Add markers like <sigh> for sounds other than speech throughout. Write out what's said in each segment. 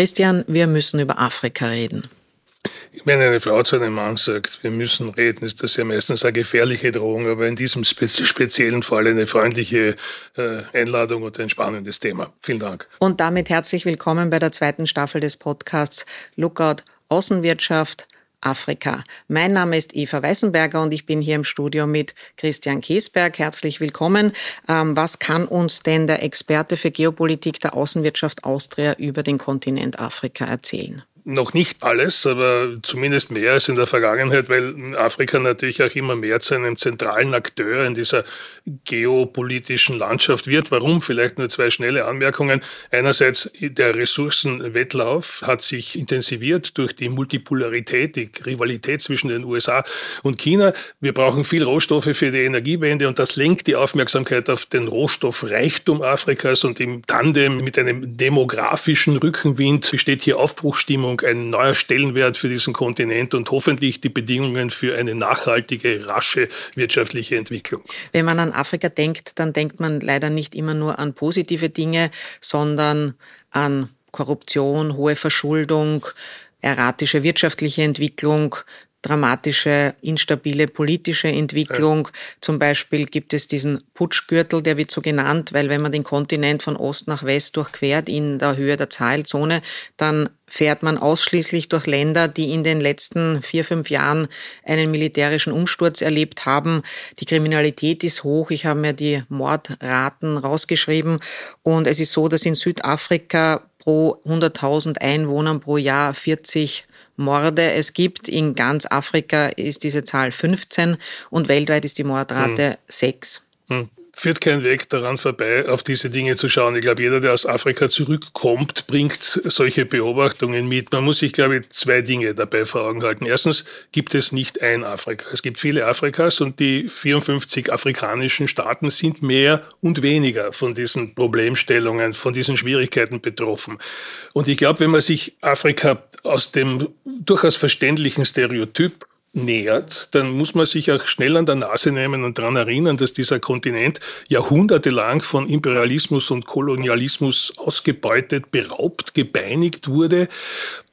Christian, wir müssen über Afrika reden. Wenn eine Frau zu einem Mann sagt, wir müssen reden, ist das ja meistens eine gefährliche Drohung, aber in diesem speziellen Fall eine freundliche äh, Einladung und ein spannendes Thema. Vielen Dank. Und damit herzlich willkommen bei der zweiten Staffel des Podcasts Lookout Außenwirtschaft. Afrika. Mein Name ist Eva Weißenberger und ich bin hier im Studio mit Christian Kiesberg. Herzlich willkommen. Ähm, was kann uns denn der Experte für Geopolitik der Außenwirtschaft Austria über den Kontinent Afrika erzählen? Noch nicht alles, aber zumindest mehr als in der Vergangenheit, weil Afrika natürlich auch immer mehr zu einem zentralen Akteur in dieser geopolitischen Landschaft wird. Warum? Vielleicht nur zwei schnelle Anmerkungen. Einerseits der Ressourcenwettlauf hat sich intensiviert durch die Multipolarität, die Rivalität zwischen den USA und China. Wir brauchen viel Rohstoffe für die Energiewende und das lenkt die Aufmerksamkeit auf den Rohstoffreichtum Afrikas und im Tandem mit einem demografischen Rückenwind besteht hier Aufbruchstimmung, ein neuer Stellenwert für diesen Kontinent und hoffentlich die Bedingungen für eine nachhaltige, rasche wirtschaftliche Entwicklung. Wenn man an an Afrika denkt, dann denkt man leider nicht immer nur an positive Dinge, sondern an Korruption, hohe Verschuldung, erratische wirtschaftliche Entwicklung, dramatische, instabile politische Entwicklung. Ja. Zum Beispiel gibt es diesen Putschgürtel, der wird so genannt, weil wenn man den Kontinent von Ost nach West durchquert in der Höhe der Zahlzone, dann fährt man ausschließlich durch Länder, die in den letzten vier, fünf Jahren einen militärischen Umsturz erlebt haben. Die Kriminalität ist hoch. Ich habe mir die Mordraten rausgeschrieben. Und es ist so, dass in Südafrika pro 100.000 Einwohnern pro Jahr 40 Morde es gibt. In ganz Afrika ist diese Zahl 15 und weltweit ist die Mordrate hm. 6. Hm führt kein Weg daran vorbei, auf diese Dinge zu schauen. Ich glaube, jeder, der aus Afrika zurückkommt, bringt solche Beobachtungen mit. Man muss sich, glaube ich, zwei Dinge dabei vor Augen halten. Erstens gibt es nicht ein Afrika. Es gibt viele Afrikas und die 54 afrikanischen Staaten sind mehr und weniger von diesen Problemstellungen, von diesen Schwierigkeiten betroffen. Und ich glaube, wenn man sich Afrika aus dem durchaus verständlichen Stereotyp nähert, dann muss man sich auch schnell an der Nase nehmen und daran erinnern, dass dieser Kontinent jahrhundertelang von Imperialismus und Kolonialismus ausgebeutet, beraubt, gebeinigt wurde.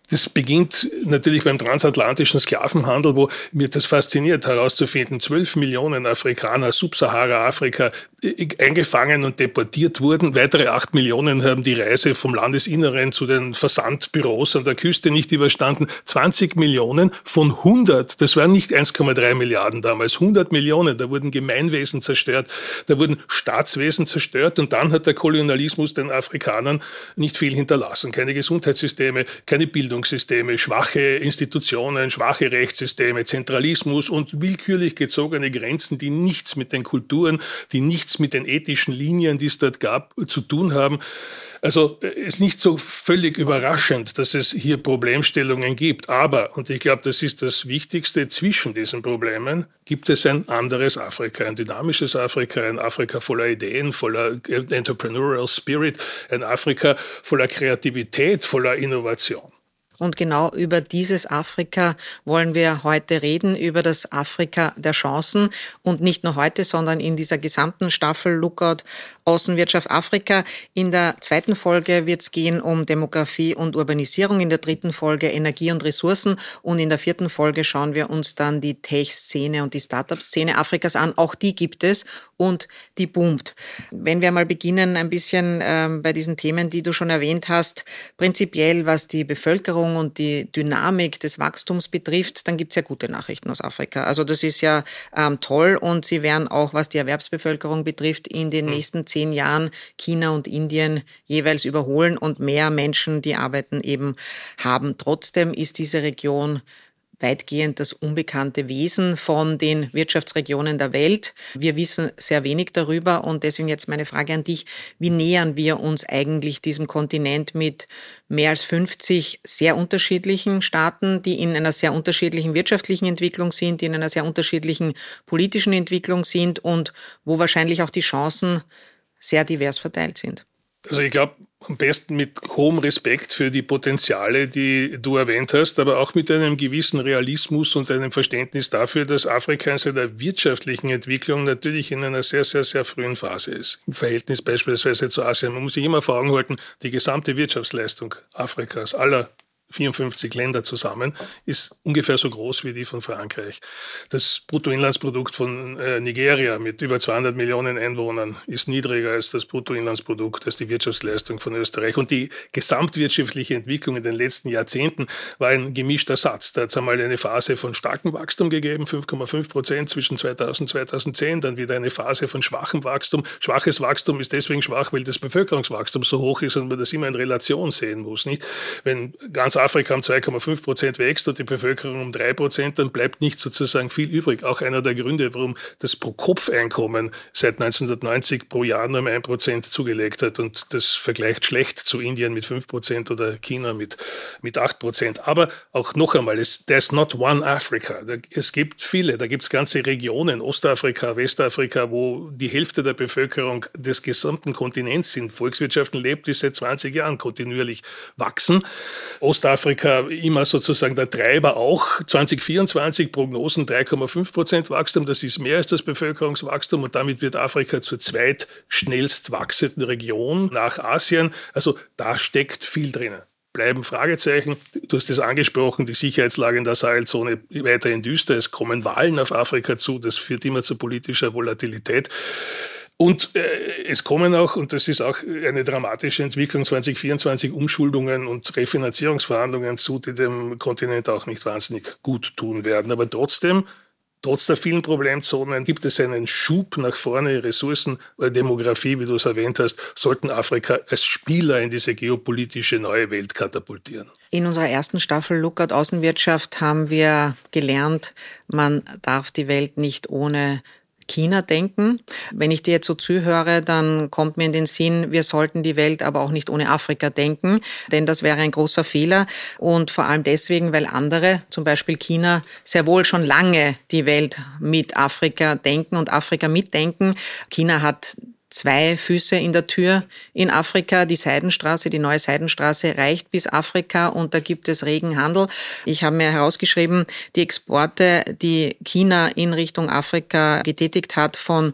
Das beginnt natürlich beim transatlantischen Sklavenhandel, wo mir das fasziniert herauszufinden, zwölf Millionen Afrikaner, Subsahara-Afrika, äh, eingefangen und deportiert wurden. Weitere acht Millionen haben die Reise vom Landesinneren zu den Versandbüros an der Küste nicht überstanden. 20 Millionen von 100, das waren nicht 1,3 Milliarden damals, 100 Millionen, da wurden Gemeinwesen zerstört, da wurden Staatswesen zerstört und dann hat der Kolonialismus den Afrikanern nicht viel hinterlassen. Keine Gesundheitssysteme, keine Bildung Bildungssysteme, schwache Institutionen, schwache Rechtssysteme, Zentralismus und willkürlich gezogene Grenzen, die nichts mit den Kulturen, die nichts mit den ethischen Linien, die es dort gab, zu tun haben. Also es ist nicht so völlig überraschend, dass es hier Problemstellungen gibt. Aber, und ich glaube, das ist das Wichtigste, zwischen diesen Problemen gibt es ein anderes Afrika, ein dynamisches Afrika, ein Afrika voller Ideen, voller Entrepreneurial Spirit, ein Afrika voller Kreativität, voller Innovation. Und genau über dieses Afrika wollen wir heute reden, über das Afrika der Chancen. Und nicht nur heute, sondern in dieser gesamten Staffel Lookout Außenwirtschaft Afrika. In der zweiten Folge wird es gehen um Demografie und Urbanisierung, in der dritten Folge Energie und Ressourcen und in der vierten Folge schauen wir uns dann die Tech-Szene und die Startup-Szene Afrikas an. Auch die gibt es und die boomt. Wenn wir mal beginnen, ein bisschen ähm, bei diesen Themen, die du schon erwähnt hast, prinzipiell was die Bevölkerung Entwicklung und die Dynamik des Wachstums betrifft, dann gibt es ja gute Nachrichten aus Afrika. Also das ist ja ähm, toll und sie werden auch, was die Erwerbsbevölkerung betrifft, in den mhm. nächsten zehn Jahren China und Indien jeweils überholen und mehr Menschen, die arbeiten, eben haben. Trotzdem ist diese Region weitgehend das unbekannte Wesen von den Wirtschaftsregionen der Welt. Wir wissen sehr wenig darüber und deswegen jetzt meine Frage an dich. Wie nähern wir uns eigentlich diesem Kontinent mit mehr als 50 sehr unterschiedlichen Staaten, die in einer sehr unterschiedlichen wirtschaftlichen Entwicklung sind, die in einer sehr unterschiedlichen politischen Entwicklung sind und wo wahrscheinlich auch die Chancen sehr divers verteilt sind? Also ich glaube, am besten mit hohem Respekt für die Potenziale, die du erwähnt hast, aber auch mit einem gewissen Realismus und einem Verständnis dafür, dass Afrika in seiner wirtschaftlichen Entwicklung natürlich in einer sehr, sehr, sehr frühen Phase ist. Im Verhältnis beispielsweise zu Asien. Man muss sich immer vor Augen halten, die gesamte Wirtschaftsleistung Afrikas, aller 54 Länder zusammen, ist ungefähr so groß wie die von Frankreich. Das Bruttoinlandsprodukt von äh, Nigeria mit über 200 Millionen Einwohnern ist niedriger als das Bruttoinlandsprodukt, als die Wirtschaftsleistung von Österreich. Und die gesamtwirtschaftliche Entwicklung in den letzten Jahrzehnten war ein gemischter Satz. Da hat es einmal eine Phase von starkem Wachstum gegeben, 5,5 Prozent zwischen 2000 und 2010, dann wieder eine Phase von schwachem Wachstum. Schwaches Wachstum ist deswegen schwach, weil das Bevölkerungswachstum so hoch ist und man das immer in Relation sehen muss. Nicht? Wenn ganz Afrika um 2,5 Prozent wächst und die Bevölkerung um 3 Prozent, dann bleibt nicht sozusagen viel übrig. Auch einer der Gründe, warum das Pro-Kopf-Einkommen seit 1990 pro Jahr nur um 1 Prozent zugelegt hat. Und das vergleicht schlecht zu Indien mit 5 Prozent oder China mit, mit 8 Prozent. Aber auch noch einmal, es, there's not one Africa. Es gibt viele, da gibt es ganze Regionen, Ostafrika, Westafrika, wo die Hälfte der Bevölkerung des gesamten Kontinents in Volkswirtschaften lebt, die seit 20 Jahren kontinuierlich wachsen. Ostafrika Afrika immer sozusagen der Treiber auch. 2024 Prognosen 3,5 Prozent Wachstum, das ist mehr als das Bevölkerungswachstum und damit wird Afrika zur zweitschnellst wachsenden Region nach Asien. Also da steckt viel drinnen bleiben Fragezeichen. Du hast es angesprochen, die Sicherheitslage in der Sahelzone weiterhin düster. Es kommen Wahlen auf Afrika zu. Das führt immer zu politischer Volatilität. Und äh, es kommen auch, und das ist auch eine dramatische Entwicklung, 2024 Umschuldungen und Refinanzierungsverhandlungen zu, die dem Kontinent auch nicht wahnsinnig gut tun werden. Aber trotzdem, trotz der vielen Problemzonen, gibt es einen Schub nach vorne, Ressourcen, äh, Demografie, wie du es erwähnt hast, sollten Afrika als Spieler in diese geopolitische neue Welt katapultieren. In unserer ersten Staffel Lookout Außenwirtschaft haben wir gelernt, man darf die Welt nicht ohne China denken. Wenn ich dir jetzt so zuhöre, dann kommt mir in den Sinn, wir sollten die Welt aber auch nicht ohne Afrika denken, denn das wäre ein großer Fehler. Und vor allem deswegen, weil andere, zum Beispiel China, sehr wohl schon lange die Welt mit Afrika denken und Afrika mitdenken. China hat zwei Füße in der Tür in Afrika. Die Seidenstraße, die neue Seidenstraße reicht bis Afrika und da gibt es regen Handel. Ich habe mir herausgeschrieben, die Exporte, die China in Richtung Afrika getätigt hat von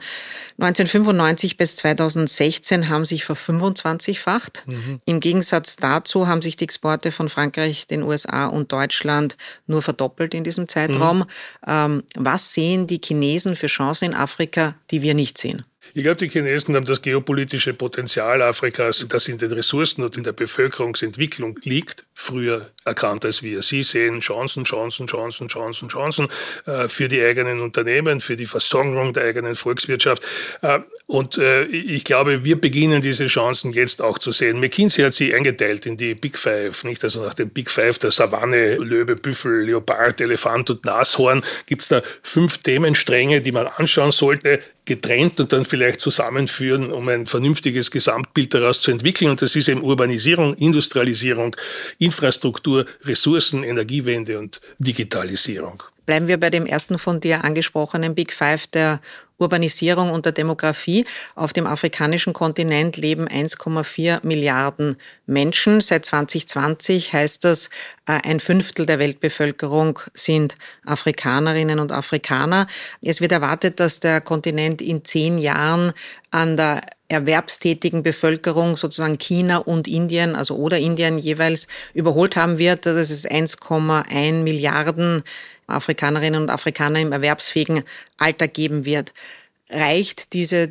1995 bis 2016 haben sich ver25-facht. Mhm. Im Gegensatz dazu haben sich die Exporte von Frankreich, den USA und Deutschland nur verdoppelt in diesem Zeitraum. Mhm. Ähm, was sehen die Chinesen für Chancen in Afrika, die wir nicht sehen? Ich glaube, die Chinesen haben das geopolitische Potenzial Afrikas, das in den Ressourcen und in der Bevölkerungsentwicklung liegt, früher erkannt als wir. Sie sehen Chancen, Chancen, Chancen, Chancen, Chancen äh, für die eigenen Unternehmen, für die Versorgung der eigenen Volkswirtschaft. Äh, und äh, ich glaube, wir beginnen diese Chancen jetzt auch zu sehen. McKinsey hat sie eingeteilt in die Big Five, nicht? Also nach dem Big Five der Savanne, Löwe, Büffel, Leopard, Elefant und Nashorn gibt es da fünf Themenstränge, die man anschauen sollte, getrennt und dann vielleicht zusammenführen, um ein vernünftiges Gesamtbild daraus zu entwickeln. Und das ist eben Urbanisierung, Industrialisierung, Infrastruktur, Ressourcen, Energiewende und Digitalisierung. Bleiben wir bei dem ersten von dir angesprochenen Big Five der Urbanisierung und der Demografie. Auf dem afrikanischen Kontinent leben 1,4 Milliarden Menschen. Seit 2020 heißt das, äh, ein Fünftel der Weltbevölkerung sind Afrikanerinnen und Afrikaner. Es wird erwartet, dass der Kontinent in zehn Jahren an der erwerbstätigen Bevölkerung sozusagen China und Indien, also oder Indien jeweils überholt haben wird, dass es 1,1 Milliarden Afrikanerinnen und Afrikaner im erwerbsfähigen Alter geben wird. Reicht diese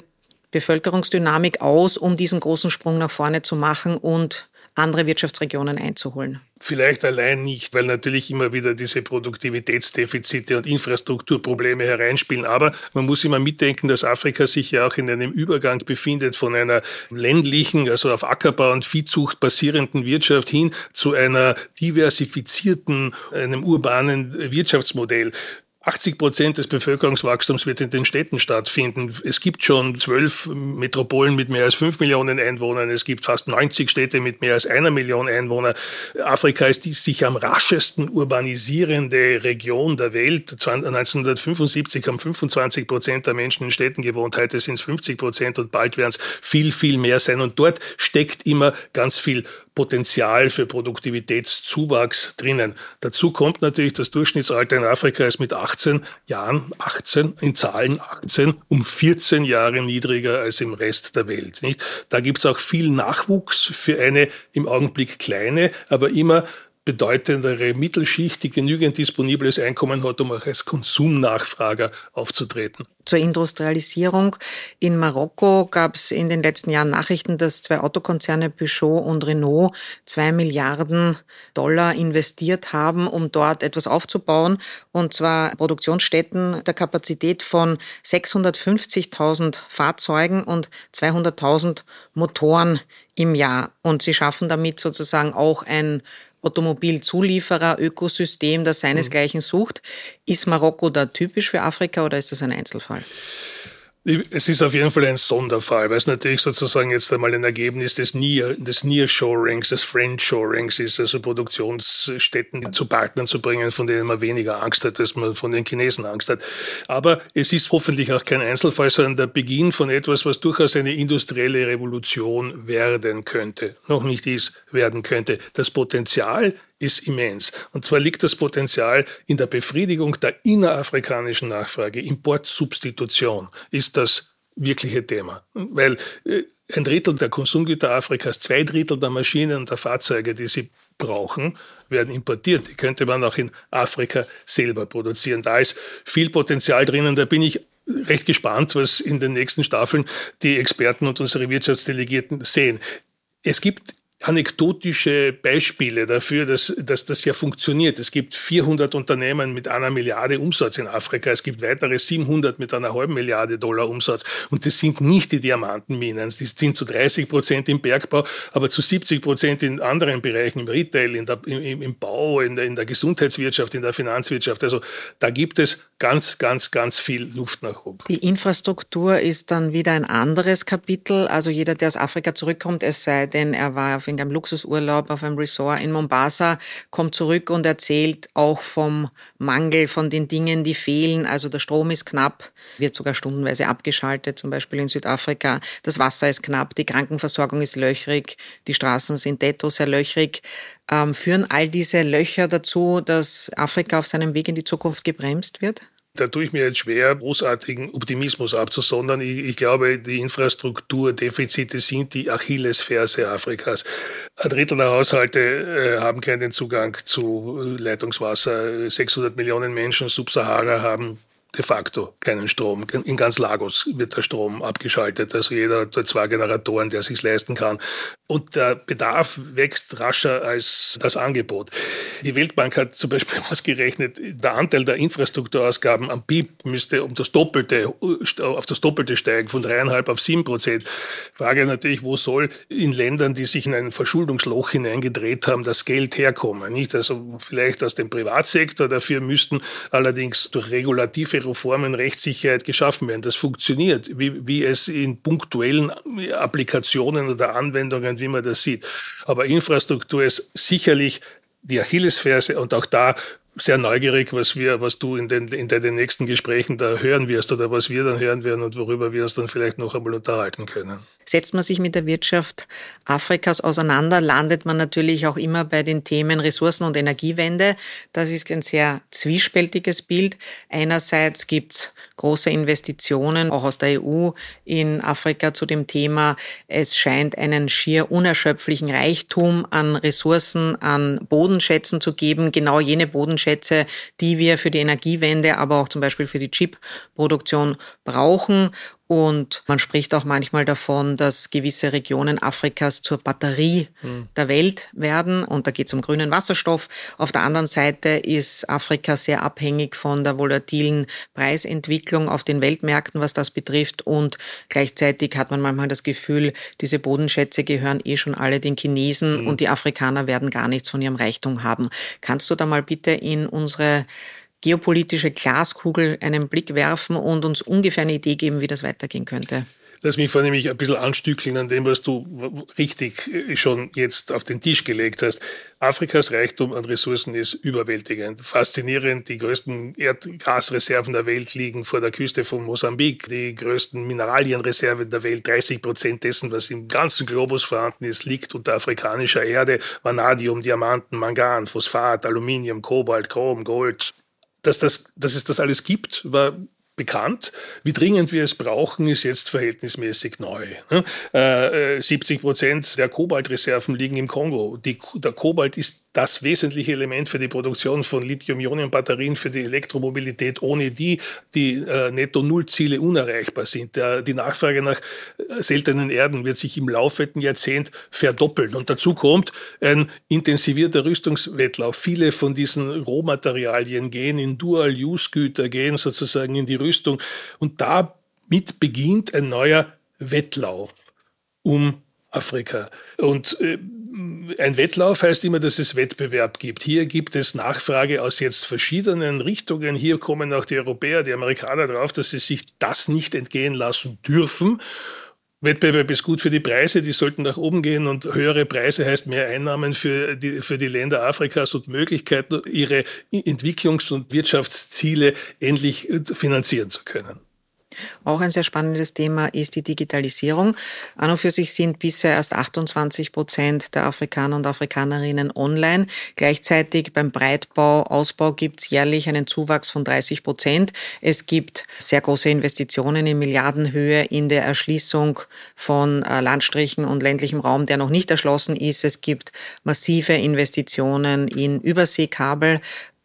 Bevölkerungsdynamik aus, um diesen großen Sprung nach vorne zu machen und andere Wirtschaftsregionen einzuholen? Vielleicht allein nicht, weil natürlich immer wieder diese Produktivitätsdefizite und Infrastrukturprobleme hereinspielen. Aber man muss immer mitdenken, dass Afrika sich ja auch in einem Übergang befindet von einer ländlichen, also auf Ackerbau und Viehzucht basierenden Wirtschaft hin zu einer diversifizierten, einem urbanen Wirtschaftsmodell. 80 Prozent des Bevölkerungswachstums wird in den Städten stattfinden. Es gibt schon zwölf Metropolen mit mehr als fünf Millionen Einwohnern. Es gibt fast 90 Städte mit mehr als einer Million Einwohner. Afrika ist die sich am raschesten urbanisierende Region der Welt. 1975 haben 25 Prozent der Menschen in Städten gewohnt. Heute sind es 50 Prozent und bald werden es viel, viel mehr sein. Und dort steckt immer ganz viel Potenzial für Produktivitätszuwachs drinnen. Dazu kommt natürlich, das Durchschnittsalter in Afrika ist mit 18 Jahren, 18 in Zahlen 18, um 14 Jahre niedriger als im Rest der Welt. Nicht? Da gibt es auch viel Nachwuchs für eine im Augenblick kleine, aber immer bedeutendere Mittelschicht, die genügend disponibles Einkommen hat, um auch als Konsumnachfrager aufzutreten. Zur Industrialisierung. In Marokko gab es in den letzten Jahren Nachrichten, dass zwei Autokonzerne Peugeot und Renault zwei Milliarden Dollar investiert haben, um dort etwas aufzubauen. Und zwar Produktionsstätten der Kapazität von 650.000 Fahrzeugen und 200.000 Motoren im Jahr. Und sie schaffen damit sozusagen auch ein Automobilzulieferer, Ökosystem, das seinesgleichen sucht. Ist Marokko da typisch für Afrika oder ist das ein Einzelfall? Es ist auf jeden Fall ein Sonderfall, weil es natürlich sozusagen jetzt einmal ein Ergebnis des, Near, des Nearshorings, des Friendshorings ist, also Produktionsstätten zu Partnern zu bringen, von denen man weniger Angst hat, als man von den Chinesen Angst hat. Aber es ist hoffentlich auch kein Einzelfall, sondern der Beginn von etwas, was durchaus eine industrielle Revolution werden könnte. Noch nicht ist, werden könnte. Das Potenzial ist immens. Und zwar liegt das Potenzial in der Befriedigung der innerafrikanischen Nachfrage. Importsubstitution ist das wirkliche Thema. Weil äh, ein Drittel der Konsumgüter Afrikas, zwei Drittel der Maschinen und der Fahrzeuge, die sie brauchen, werden importiert. Die könnte man auch in Afrika selber produzieren. Da ist viel Potenzial drinnen. Da bin ich recht gespannt, was in den nächsten Staffeln die Experten und unsere Wirtschaftsdelegierten sehen. Es gibt anekdotische Beispiele dafür, dass, dass das ja funktioniert. Es gibt 400 Unternehmen mit einer Milliarde Umsatz in Afrika. Es gibt weitere 700 mit einer halben Milliarde Dollar Umsatz. Und das sind nicht die Diamantenminen. Die sind zu 30 Prozent im Bergbau, aber zu 70 Prozent in anderen Bereichen, im Retail, in der, im, im Bau, in der, in der Gesundheitswirtschaft, in der Finanzwirtschaft. Also da gibt es ganz, ganz, ganz viel Luft nach oben. Die Infrastruktur ist dann wieder ein anderes Kapitel. Also jeder, der aus Afrika zurückkommt, es sei denn, er war auf in einem Luxusurlaub auf einem Resort in Mombasa, kommt zurück und erzählt auch vom Mangel, von den Dingen, die fehlen. Also der Strom ist knapp, wird sogar stundenweise abgeschaltet, zum Beispiel in Südafrika. Das Wasser ist knapp, die Krankenversorgung ist löchrig, die Straßen sind detto sehr löchrig. Ähm, führen all diese Löcher dazu, dass Afrika auf seinem Weg in die Zukunft gebremst wird? Da tue ich mir jetzt schwer, großartigen Optimismus abzusondern. Ich, ich, glaube, die Infrastrukturdefizite sind die Achillesferse Afrikas. Ein Drittel der Haushalte äh, haben keinen Zugang zu Leitungswasser. 600 Millionen Menschen Sub-Sahara haben de facto keinen Strom. In ganz Lagos wird der Strom abgeschaltet. Also jeder hat zwei Generatoren, der sich leisten kann. Und der Bedarf wächst rascher als das Angebot. Die Weltbank hat zum Beispiel <laughs> ausgerechnet, der Anteil der Infrastrukturausgaben am BIP müsste um das Doppelte, auf das Doppelte steigen, von dreieinhalb auf sieben Prozent. Frage natürlich, wo soll in Ländern, die sich in ein Verschuldungsloch hineingedreht haben, das Geld herkommen? Nicht? Also vielleicht aus dem Privatsektor. Dafür müssten allerdings durch regulative Reformen Rechtssicherheit geschaffen werden. Das funktioniert, wie, wie es in punktuellen Applikationen oder Anwendungen, wie man das sieht. Aber Infrastruktur ist sicherlich die Achillesferse und auch da sehr neugierig, was wir, was du in den, in den nächsten Gesprächen da hören wirst oder was wir dann hören werden und worüber wir uns dann vielleicht noch einmal unterhalten können. Setzt man sich mit der Wirtschaft Afrikas auseinander, landet man natürlich auch immer bei den Themen Ressourcen- und Energiewende. Das ist ein sehr zwiespältiges Bild. Einerseits gibt's große Investitionen, auch aus der EU, in Afrika zu dem Thema. Es scheint einen schier unerschöpflichen Reichtum an Ressourcen, an Bodenschätzen zu geben. Genau jene Bodenschätze, die wir für die Energiewende, aber auch zum Beispiel für die Chip-Produktion brauchen. Und man spricht auch manchmal davon, dass gewisse Regionen Afrikas zur Batterie mhm. der Welt werden. Und da geht es um grünen Wasserstoff. Auf der anderen Seite ist Afrika sehr abhängig von der volatilen Preisentwicklung auf den Weltmärkten, was das betrifft. Und gleichzeitig hat man manchmal das Gefühl, diese Bodenschätze gehören eh schon alle den Chinesen mhm. und die Afrikaner werden gar nichts von ihrem Reichtum haben. Kannst du da mal bitte in unsere geopolitische Glaskugel einen Blick werfen und uns ungefähr eine Idee geben, wie das weitergehen könnte? Lass mich vornehmlich ein bisschen anstückeln an dem, was du richtig schon jetzt auf den Tisch gelegt hast. Afrikas Reichtum an Ressourcen ist überwältigend. Faszinierend. Die größten Erdgasreserven der Welt liegen vor der Küste von Mosambik. Die größten Mineralienreserven der Welt, 30 Prozent dessen, was im ganzen Globus vorhanden ist, liegt unter afrikanischer Erde. Vanadium, Diamanten, Mangan, Phosphat, Aluminium, Kobalt, Chrom, Gold, dass, das, dass es das alles gibt, war bekannt. Wie dringend wir es brauchen, ist jetzt verhältnismäßig neu. 70 ne? äh, Prozent der Kobaltreserven liegen im Kongo. Die, der Kobalt ist das wesentliche Element für die Produktion von Lithium-Ionen-Batterien für die Elektromobilität, ohne die die äh, Netto-Null-Ziele unerreichbar sind. Der, die Nachfrage nach äh, seltenen Erden wird sich im laufenden Jahrzehnt verdoppeln. Und dazu kommt ein intensivierter Rüstungswettlauf. Viele von diesen Rohmaterialien gehen in Dual-Use-Güter, gehen sozusagen in die Rüstung. Und damit beginnt ein neuer Wettlauf um Afrika. Und äh, ein Wettlauf heißt immer, dass es Wettbewerb gibt. Hier gibt es Nachfrage aus jetzt verschiedenen Richtungen. Hier kommen auch die Europäer, die Amerikaner drauf, dass sie sich das nicht entgehen lassen dürfen. Wettbewerb ist gut für die Preise, die sollten nach oben gehen und höhere Preise heißt mehr Einnahmen für die, für die Länder Afrikas und Möglichkeiten, ihre Entwicklungs- und Wirtschaftsziele endlich finanzieren zu können. Auch ein sehr spannendes Thema ist die Digitalisierung. An und für sich sind bisher erst 28 Prozent der Afrikaner und Afrikanerinnen online. Gleichzeitig beim Breitbau, Ausbau gibt es jährlich einen Zuwachs von 30 Prozent. Es gibt sehr große Investitionen in Milliardenhöhe in der Erschließung von äh, Landstrichen und ländlichem Raum, der noch nicht erschlossen ist. Es gibt massive Investitionen in Überseekabel.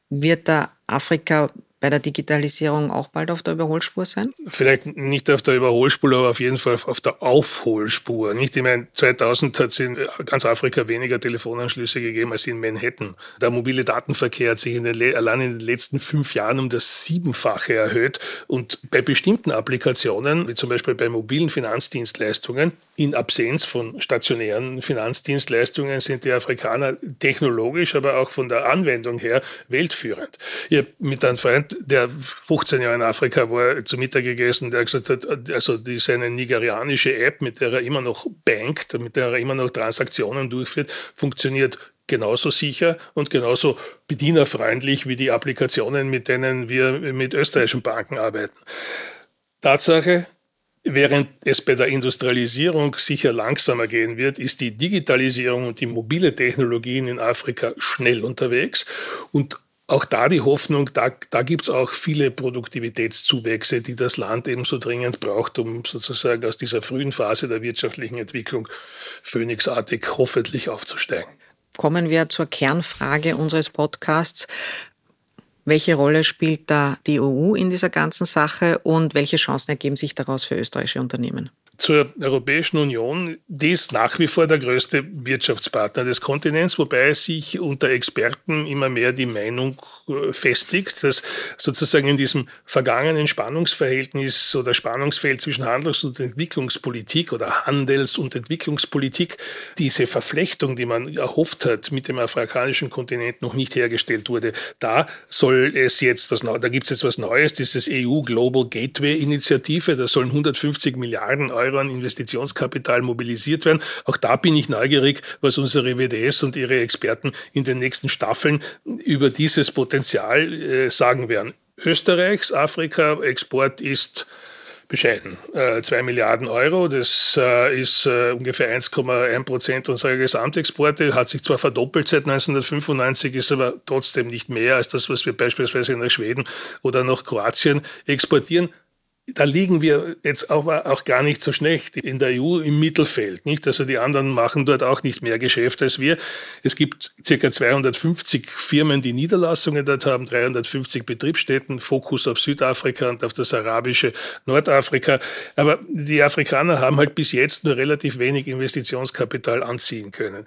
Wird da Afrika bei der Digitalisierung auch bald auf der Überholspur sein? Vielleicht nicht auf der Überholspur, aber auf jeden Fall auf der Aufholspur. Nicht? Ich meine, 2000 hat es in ganz Afrika weniger Telefonanschlüsse gegeben als in Manhattan. Der mobile Datenverkehr hat sich in den, allein in den letzten fünf Jahren um das Siebenfache erhöht. Und bei bestimmten Applikationen, wie zum Beispiel bei mobilen Finanzdienstleistungen, in Absenz von stationären Finanzdienstleistungen sind die Afrikaner technologisch, aber auch von der Anwendung her weltführend. Ich habe mit einem Freund, der 15 Jahre in Afrika war, zu Mittag gegessen, der gesagt hat, also die ist eine nigerianische App, mit der er immer noch bankt, mit der er immer noch Transaktionen durchführt, funktioniert genauso sicher und genauso bedienerfreundlich wie die Applikationen, mit denen wir mit österreichischen Banken arbeiten. Tatsache, Während es bei der Industrialisierung sicher langsamer gehen wird, ist die Digitalisierung und die mobile Technologien in Afrika schnell unterwegs. Und auch da die Hoffnung, da, da gibt es auch viele Produktivitätszuwächse, die das Land ebenso dringend braucht, um sozusagen aus dieser frühen Phase der wirtschaftlichen Entwicklung phönixartig hoffentlich aufzusteigen. Kommen wir zur Kernfrage unseres Podcasts. Welche Rolle spielt da die EU in dieser ganzen Sache und welche Chancen ergeben sich daraus für österreichische Unternehmen? Zur Europäischen Union, die ist nach wie vor der größte Wirtschaftspartner des Kontinents, wobei sich unter Experten immer mehr die Meinung äh, festigt, dass sozusagen in diesem vergangenen Spannungsverhältnis oder Spannungsfeld zwischen Handels- und Entwicklungspolitik oder Handels- und Entwicklungspolitik diese Verflechtung, die man erhofft hat, mit dem afrikanischen Kontinent noch nicht hergestellt wurde. Da soll es jetzt was da gibt es jetzt was Neues, dieses EU Global Gateway Initiative, da sollen 150 Milliarden Euro Euro an Investitionskapital mobilisiert werden. Auch da bin ich neugierig, was unsere WDS und ihre Experten in den nächsten Staffeln über dieses Potenzial äh, sagen werden. Österreichs Afrika-Export ist bescheiden. Äh, zwei Milliarden Euro, das äh, ist äh, ungefähr 1,1 Prozent unserer Gesamtexporte, hat sich zwar verdoppelt seit 1995, ist aber trotzdem nicht mehr als das, was wir beispielsweise nach Schweden oder nach Kroatien exportieren da liegen wir jetzt auch, auch gar nicht so schlecht in der EU im Mittelfeld. Nicht? Also die anderen machen dort auch nicht mehr Geschäft als wir. Es gibt circa 250 Firmen, die Niederlassungen dort haben, 350 Betriebsstätten, Fokus auf Südafrika und auf das arabische Nordafrika. Aber die Afrikaner haben halt bis jetzt nur relativ wenig Investitionskapital anziehen können.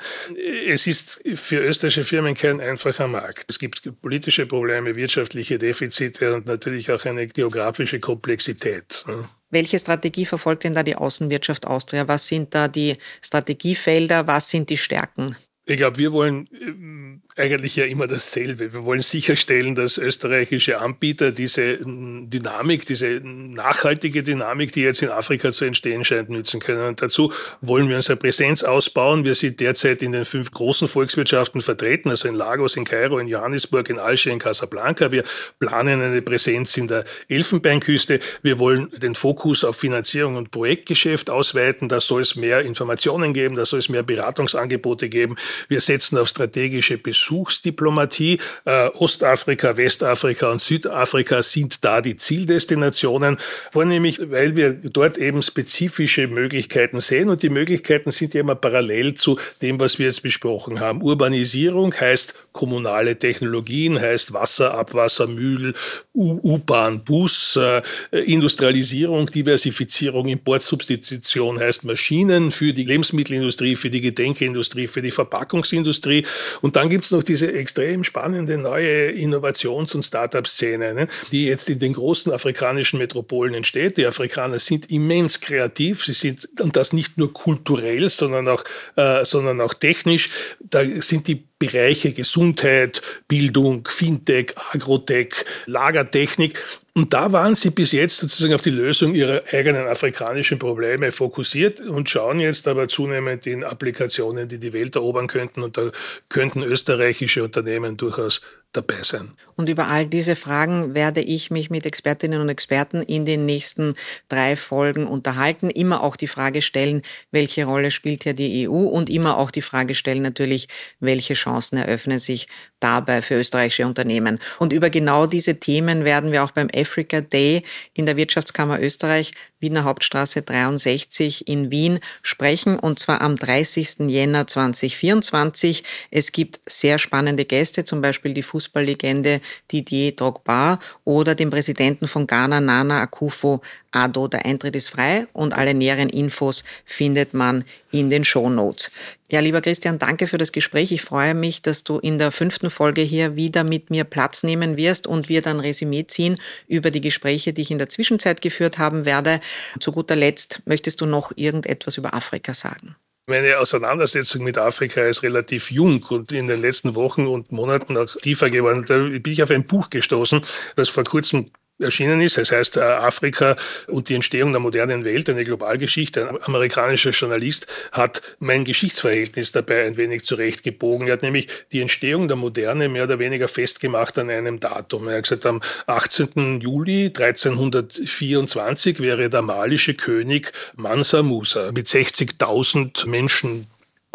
Es ist für österreichische Firmen kein einfacher Markt. Es gibt politische Probleme, wirtschaftliche Defizite und natürlich auch eine geografische Komplexität. Qualität. Ne? Welche Strategie verfolgt denn da die Außenwirtschaft Austria? Was sind da die Strategiefelder? Was sind die Stärken? Ich glaube, wir wollen eigentlich ja immer dasselbe. Wir wollen sicherstellen, dass österreichische Anbieter diese Dynamik, diese nachhaltige Dynamik, die jetzt in Afrika zu entstehen scheint, nützen können. Und dazu wollen wir unsere Präsenz ausbauen. Wir sind derzeit in den fünf großen Volkswirtschaften vertreten, also in Lagos, in Kairo, in Johannesburg, in Alger, in Casablanca. Wir planen eine Präsenz in der Elfenbeinküste. Wir wollen den Fokus auf Finanzierung und Projektgeschäft ausweiten. Da soll es mehr Informationen geben, da soll es mehr Beratungsangebote geben. Wir setzen auf strategische Besuche Besuchsdiplomatie. Äh, Ostafrika, Westafrika und Südafrika sind da die Zieldestinationen, vornehmlich weil wir dort eben spezifische Möglichkeiten sehen und die Möglichkeiten sind ja immer parallel zu dem, was wir jetzt besprochen haben. Urbanisierung heißt kommunale Technologien, heißt Wasser, Abwasser, Müll, U-Bahn, Bus, äh, Industrialisierung, Diversifizierung, Importsubstitution heißt Maschinen für die Lebensmittelindustrie, für die Gedenkeindustrie, für die Verpackungsindustrie und dann gibt noch diese extrem spannende neue Innovations- und Startup-Szene, ne, die jetzt in den großen afrikanischen Metropolen entsteht. Die Afrikaner sind immens kreativ. Sie sind, und das nicht nur kulturell, sondern auch, äh, sondern auch technisch. Da sind die Bereiche Gesundheit, Bildung, Fintech, Agrotech, Lagertechnik. Und da waren sie bis jetzt sozusagen auf die Lösung ihrer eigenen afrikanischen Probleme fokussiert und schauen jetzt aber zunehmend in Applikationen, die die Welt erobern könnten. Und da könnten österreichische Unternehmen durchaus dabei sein. Und über all diese Fragen werde ich mich mit Expertinnen und Experten in den nächsten drei Folgen unterhalten. Immer auch die Frage stellen, welche Rolle spielt hier die EU und immer auch die Frage stellen natürlich, welche Chancen eröffnen sich dabei für österreichische Unternehmen. Und über genau diese Themen werden wir auch beim Africa Day in der Wirtschaftskammer Österreich, Wiener Hauptstraße 63 in Wien sprechen und zwar am 30. Jänner 2024. Es gibt sehr spannende Gäste, zum Beispiel die Fußballlegende Didier Drogba oder den Präsidenten von Ghana, Nana Akufo Ado. Der Eintritt ist frei und alle näheren Infos findet man in den Show Notes. Ja, lieber Christian, danke für das Gespräch. Ich freue mich, dass du in der fünften Folge hier wieder mit mir Platz nehmen wirst und wir dann Resümee ziehen über die Gespräche, die ich in der Zwischenzeit geführt haben werde. Zu guter Letzt möchtest du noch irgendetwas über Afrika sagen? Meine Auseinandersetzung mit Afrika ist relativ jung und in den letzten Wochen und Monaten auch tiefer geworden. Da bin ich auf ein Buch gestoßen, das vor kurzem erschienen ist. Es heißt äh, Afrika und die Entstehung der modernen Welt, eine Globalgeschichte. Ein amerikanischer Journalist hat mein Geschichtsverhältnis dabei ein wenig zurechtgebogen. Er hat nämlich die Entstehung der Moderne mehr oder weniger festgemacht an einem Datum. Er hat gesagt, am 18. Juli 1324 wäre der malische König Mansa Musa mit 60.000 Menschen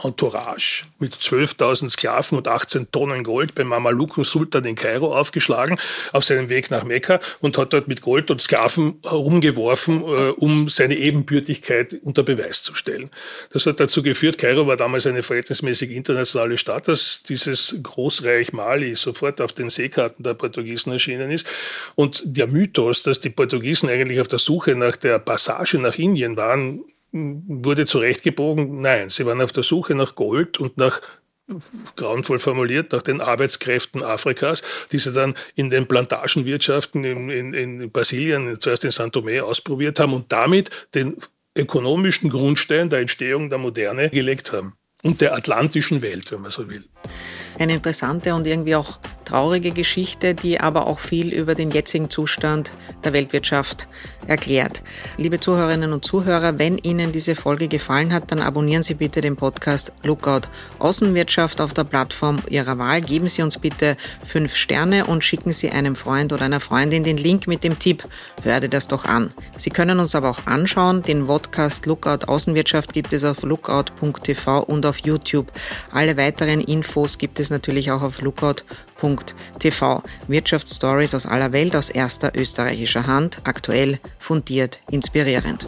Entourage mit 12.000 Sklaven und 18 Tonnen Gold beim Mamaluken-Sultan in Kairo aufgeschlagen auf seinem Weg nach Mekka und hat dort mit Gold und Sklaven herumgeworfen, äh, um seine Ebenbürtigkeit unter Beweis zu stellen. Das hat dazu geführt, Kairo war damals eine verhältnismäßig internationale Stadt, dass dieses Großreich Mali sofort auf den Seekarten der Portugiesen erschienen ist. Und der Mythos, dass die Portugiesen eigentlich auf der Suche nach der Passage nach Indien waren, wurde zurechtgebogen, nein, sie waren auf der Suche nach Gold und nach grauenvoll formuliert, nach den Arbeitskräften Afrikas, die sie dann in den Plantagenwirtschaften in, in, in Brasilien, zuerst in São Tomé, ausprobiert haben und damit den ökonomischen Grundstein der Entstehung der Moderne gelegt haben und der atlantischen Welt, wenn man so will. Eine interessante und irgendwie auch traurige Geschichte, die aber auch viel über den jetzigen Zustand der Weltwirtschaft erklärt. Liebe Zuhörerinnen und Zuhörer, wenn Ihnen diese Folge gefallen hat, dann abonnieren Sie bitte den Podcast Lookout Außenwirtschaft auf der Plattform Ihrer Wahl. Geben Sie uns bitte fünf Sterne und schicken Sie einem Freund oder einer Freundin den Link mit dem Tipp, hör dir das doch an. Sie können uns aber auch anschauen. Den Podcast Lookout Außenwirtschaft gibt es auf lookout.tv und auf YouTube. Alle weiteren Infos gibt es natürlich auch auf lookout.tv. Wirtschaftsstories aus aller Welt aus erster österreichischer Hand, aktuell fundiert, inspirierend.